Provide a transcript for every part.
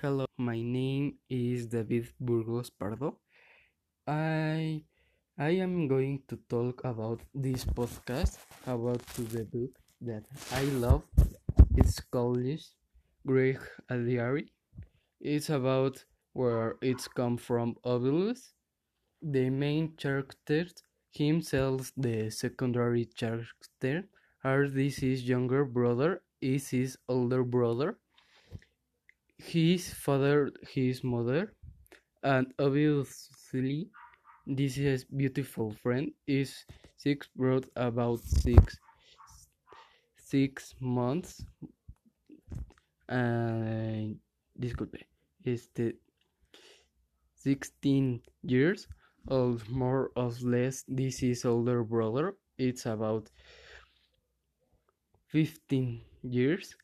Hello, my name is David Burgos Pardo. I I am going to talk about this podcast about to the book that I love. It's called Greg a Diary. It's about where it's come from Ovilus. The main character himself, the secondary character, are this his younger brother, is his older brother his father, his mother, and obviously this is beautiful friend is six brought about six six months and disculpe este 16 years old more or less this is older brother it's about 15 years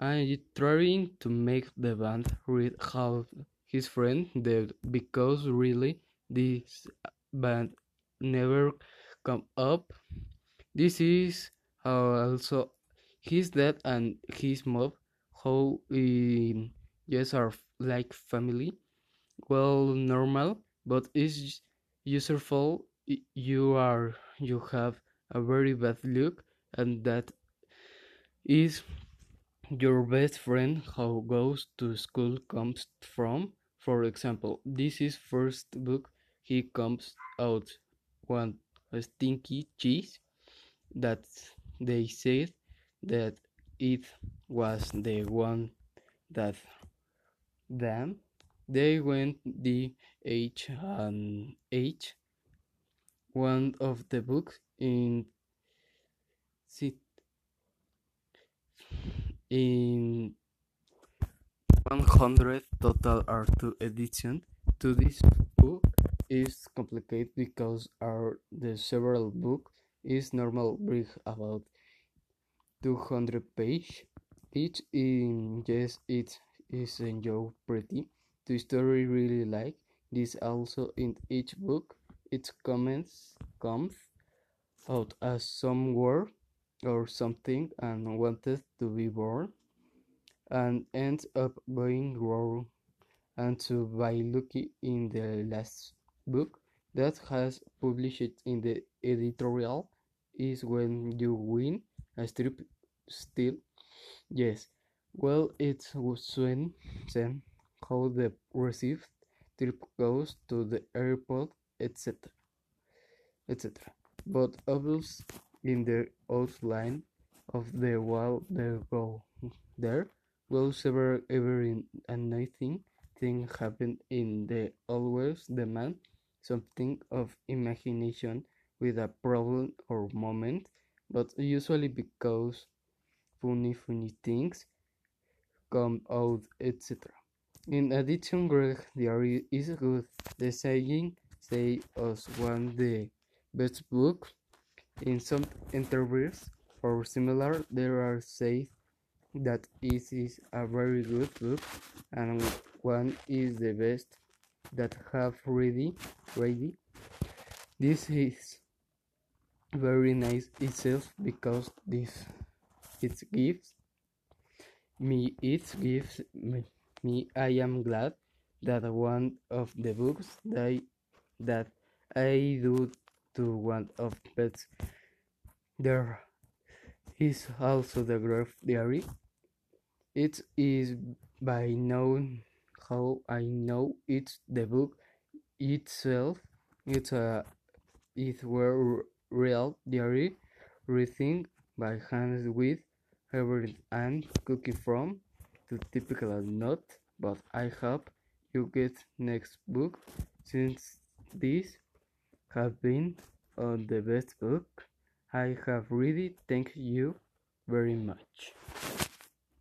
I trying to make the band read how his friend dead because really this band never come up. This is also his dad and his mom how in yes are like family well normal but it's useful you are you have a very bad look and that is your best friend who goes to school comes from? For example this is first book he comes out. One stinky cheese that they said that it was the one that them. They went the H and H. One of the books in in 100 total are two editions to this book is complicated because are the several book is normal bring about 200 page. Each in yes it is enjoy pretty. The story really like this also in each book. Its comments comes out as some word or something and wanted to be born and ends up being wrong. And to by lucky in the last book that has published in the editorial is when you win a strip still. Yes. Well it was when then how the received trip goes to the airport etc etc but obviously in the outline of the wall there go there goes ever every anything thing happen in the always demand something of imagination with a problem or moment but usually because funny funny things come out etc in addition greg diary is good the saying say us one the best book in some interviews or similar, there are said that it is a very good book and one is the best that have ready ready. This is very nice itself because this it gives me it gives me, me I am glad that one of the books that that I do to one of pets. There is also the graph diary. It is by known how I know it's the book itself. It's a it were real diary written by hands with Herbert and cookie from the typical not, but I hope you get next book since this have been on the best book I have read. Thank you very much.